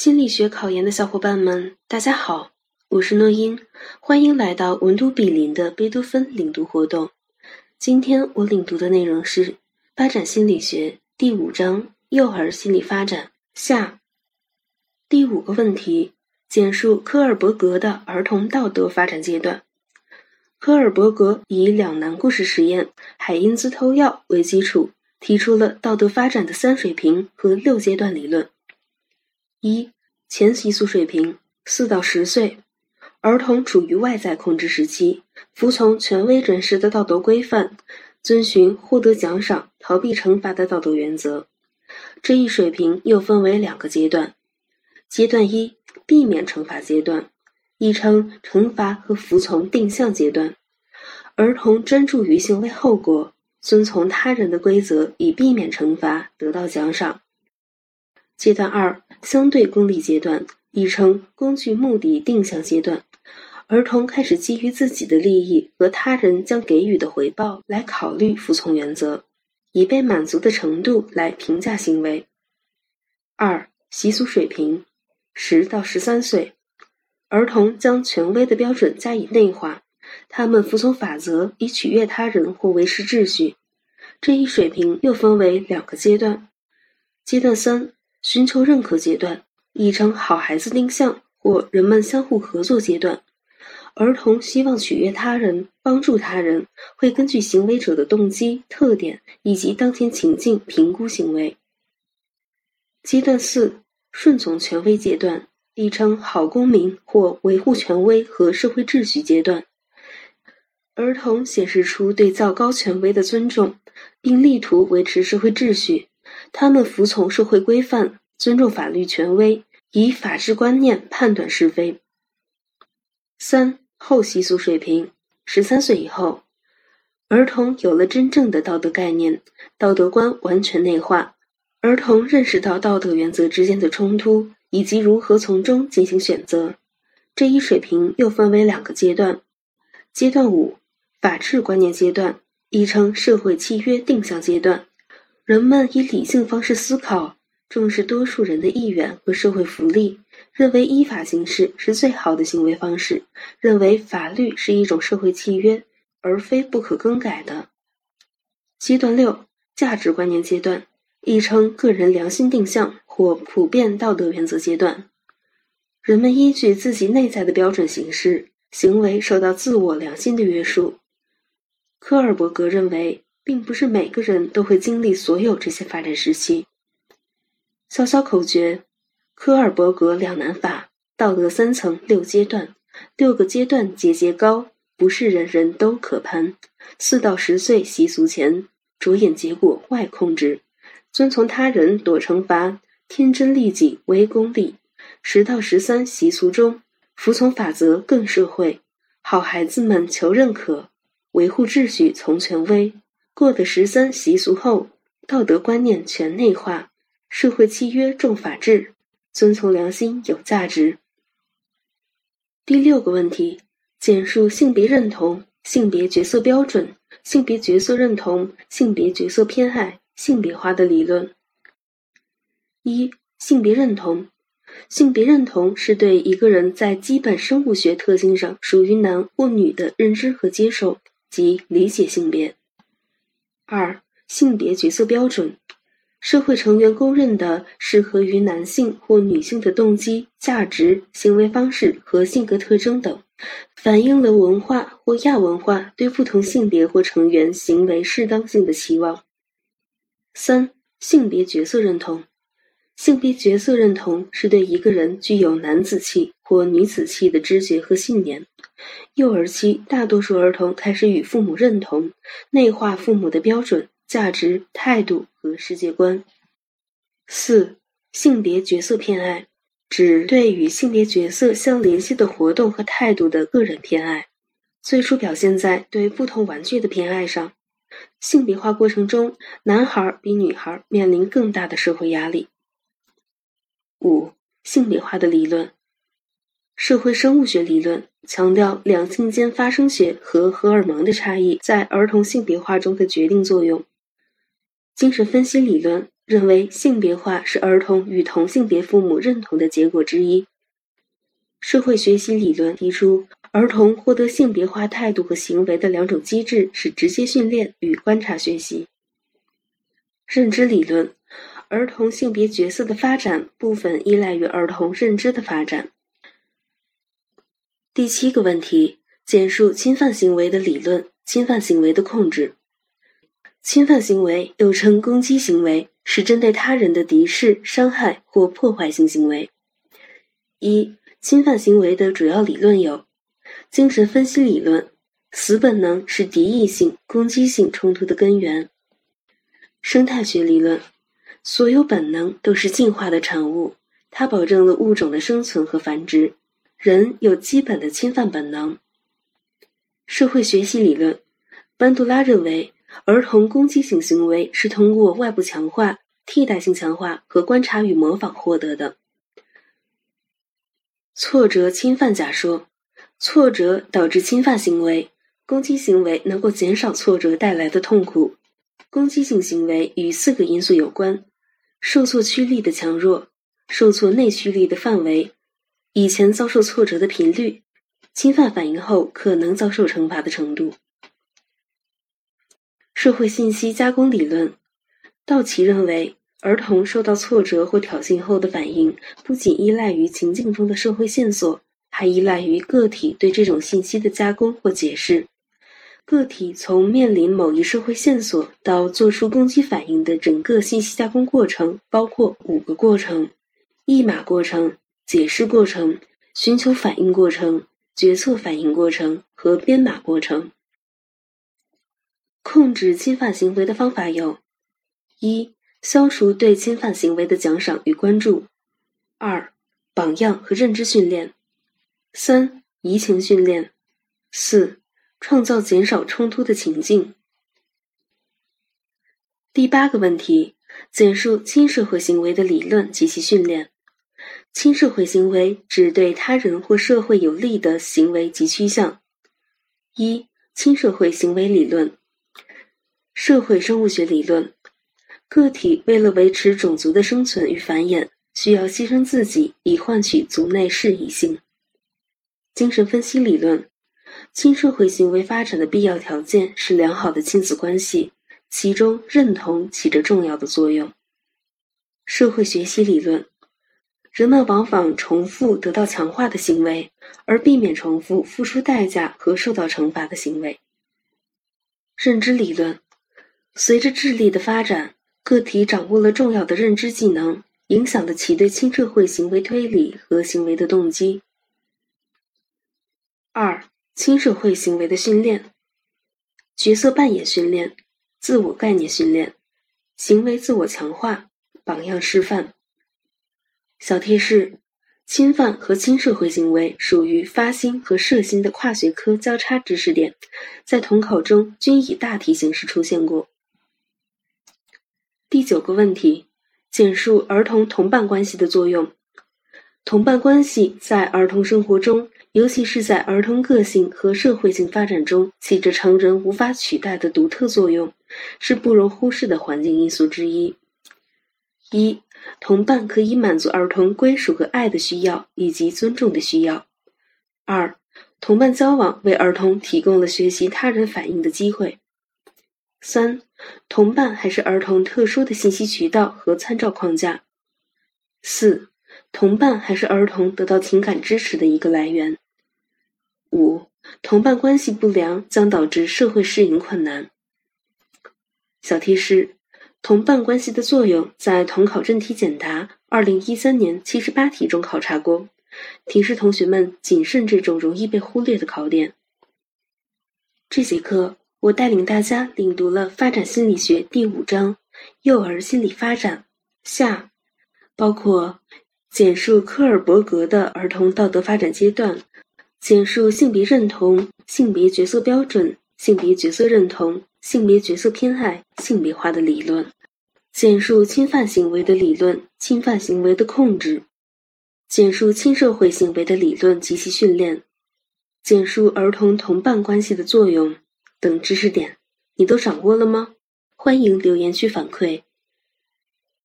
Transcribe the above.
心理学考研的小伙伴们，大家好，我是诺音，欢迎来到文都比邻的贝多芬领读活动。今天我领读的内容是《发展心理学》第五章“幼儿心理发展”下。第五个问题：简述科尔伯格的儿童道德发展阶段。科尔伯格以两难故事实验“海因兹偷药”为基础，提出了道德发展的三水平和六阶段理论。一前习俗水平，四到十岁，儿童处于外在控制时期，服从权威准时的道德规范，遵循获得奖赏、逃避惩罚的道德原则。这一水平又分为两个阶段：阶段一，避免惩罚阶段，亦称惩罚和服从定向阶段。儿童专注于行为后果，遵从他人的规则，以避免惩罚，得到奖赏。阶段二，相对功利阶段，亦称工具目的定向阶段。儿童开始基于自己的利益和他人将给予的回报来考虑服从原则，以被满足的程度来评价行为。二、习俗水平，十到十三岁，儿童将权威的标准加以内化，他们服从法则以取悦他人或维持秩序。这一水平又分为两个阶段，阶段三。寻求认可阶段，亦称好孩子定向或人们相互合作阶段。儿童希望取悦他人、帮助他人，会根据行为者的动机、特点以及当前情境评估行为。阶段四，顺从权威阶段，亦称好公民或维护权威和社会秩序阶段。儿童显示出对较高权威的尊重，并力图维持社会秩序。他们服从社会规范，尊重法律权威，以法治观念判断是非。三后习俗水平，十三岁以后，儿童有了真正的道德概念，道德观完全内化。儿童认识到道德原则之间的冲突，以及如何从中进行选择。这一水平又分为两个阶段：阶段五，法治观念阶段，亦称社会契约定向阶段。人们以理性方式思考，重视多数人的意愿和社会福利，认为依法行事是最好的行为方式，认为法律是一种社会契约，而非不可更改的。阶段六，价值观念阶段，亦称个人良心定向或普遍道德原则阶段。人们依据自己内在的标准行事，行为受到自我良心的约束。科尔伯格认为。并不是每个人都会经历所有这些发展时期。小小口诀：科尔伯格两难法，道德三层六阶段，六个阶段节节高，不是人人都可攀。四到十岁习俗前，着眼结果外控制，遵从他人躲惩罚，天真利己为功利。十到十三习俗中，服从法则更社会，好孩子们求认可，维护秩序从权威。过的十三习俗后，道德观念全内化，社会契约重法治，遵从良心有价值。第六个问题：简述性别认同、性别角色标准、性别角色认同、性别角色偏爱、性别化的理论。一、性别认同。性别认同是对一个人在基本生物学特性上属于男或女的认知和接受，即理解性别。二、性别角色标准，社会成员公认的适合于男性或女性的动机、价值、行为方式和性格特征等，反映了文化或亚文化对不同性别或成员行为适当性的期望。三、性别角色认同，性别角色认同是对一个人具有男子气或女子气的知觉和信念。幼儿期，大多数儿童开始与父母认同，内化父母的标准、价值、态度和世界观。四、性别角色偏爱，指对与性别角色相联系的活动和态度的个人偏爱，最初表现在对不同玩具的偏爱上。性别化过程中，男孩比女孩面临更大的社会压力。五、性别化的理论。社会生物学理论强调两性间发生学和荷尔蒙的差异在儿童性别化中的决定作用。精神分析理论认为性别化是儿童与同性别父母认同的结果之一。社会学习理论提出，儿童获得性别化态度和行为的两种机制是直接训练与观察学习。认知理论，儿童性别角色的发展部分依赖于儿童认知的发展。第七个问题，简述侵犯行为的理论，侵犯行为的控制。侵犯行为又称攻击行为，是针对他人的敌视、伤害或破坏性行为。一、侵犯行为的主要理论有：精神分析理论，死本能是敌意性、攻击性冲突的根源。生态学理论，所有本能都是进化的产物，它保证了物种的生存和繁殖。人有基本的侵犯本能。社会学习理论，班杜拉认为，儿童攻击性行为是通过外部强化、替代性强化和观察与模仿获得的。挫折侵犯假说，挫折导致侵犯行为，攻击行为能够减少挫折带来的痛苦。攻击性行为与四个因素有关：受挫驱力的强弱、受挫内驱力的范围、以前遭受挫折的频率、侵犯反应后可能遭受惩罚的程度。社会信息加工理论，道奇认为，儿童受到挫折或挑衅后的反应不仅依赖于情境中的社会线索，还依赖于个体对这种信息的加工或解释。个体从面临某一社会线索到做出攻击反应的整个信息加工过程，包括五个过程：译码过程、解释过程、寻求反应过程、决策反应过程和编码过程。控制侵犯行为的方法有：一、消除对侵犯行为的奖赏与关注；二、榜样和认知训练；三、移情训练；四。创造减少冲突的情境。第八个问题：简述亲社会行为的理论及其训练。亲社会行为指对他人或社会有利的行为及趋向。一、亲社会行为理论。社会生物学理论：个体为了维持种族的生存与繁衍，需要牺牲自己以换取族内适宜性。精神分析理论。亲社会行为发展的必要条件是良好的亲子关系，其中认同起着重要的作用。社会学习理论，人们往往重复得到强化的行为，而避免重复付出代价和受到惩罚的行为。认知理论，随着智力的发展，个体掌握了重要的认知技能，影响了其对亲社会行为推理和行为的动机。二。亲社会行为的训练、角色扮演训练、自我概念训练、行为自我强化、榜样示范。小贴士：侵犯和亲社会行为属于发心和涉心的跨学科交叉知识点，在统考中均以大题形式出现过。第九个问题：简述儿童同伴关系的作用。同伴关系在儿童生活中。尤其是在儿童个性和社会性发展中，起着成人无法取代的独特作用，是不容忽视的环境因素之一。一、同伴可以满足儿童归属和爱的需要，以及尊重的需要。二、同伴交往为儿童提供了学习他人反应的机会。三、同伴还是儿童特殊的信息渠道和参照框架。四。同伴还是儿童得到情感支持的一个来源。五、同伴关系不良将导致社会适应困难。小提示：同伴关系的作用在统考真题简答二零一三年七十八题中考察过，提示同学们谨慎这种容易被忽略的考点。这节课我带领大家领读了发展心理学第五章“幼儿心理发展”下，包括。简述科尔伯格的儿童道德发展阶段，简述性别认同、性别角色标准、性别角色认同、性别角色偏爱、性别化的理论，简述侵犯行为的理论、侵犯行为的控制，简述亲社会行为的理论及其训练，简述儿童同伴关系的作用等知识点，你都掌握了吗？欢迎留言区反馈。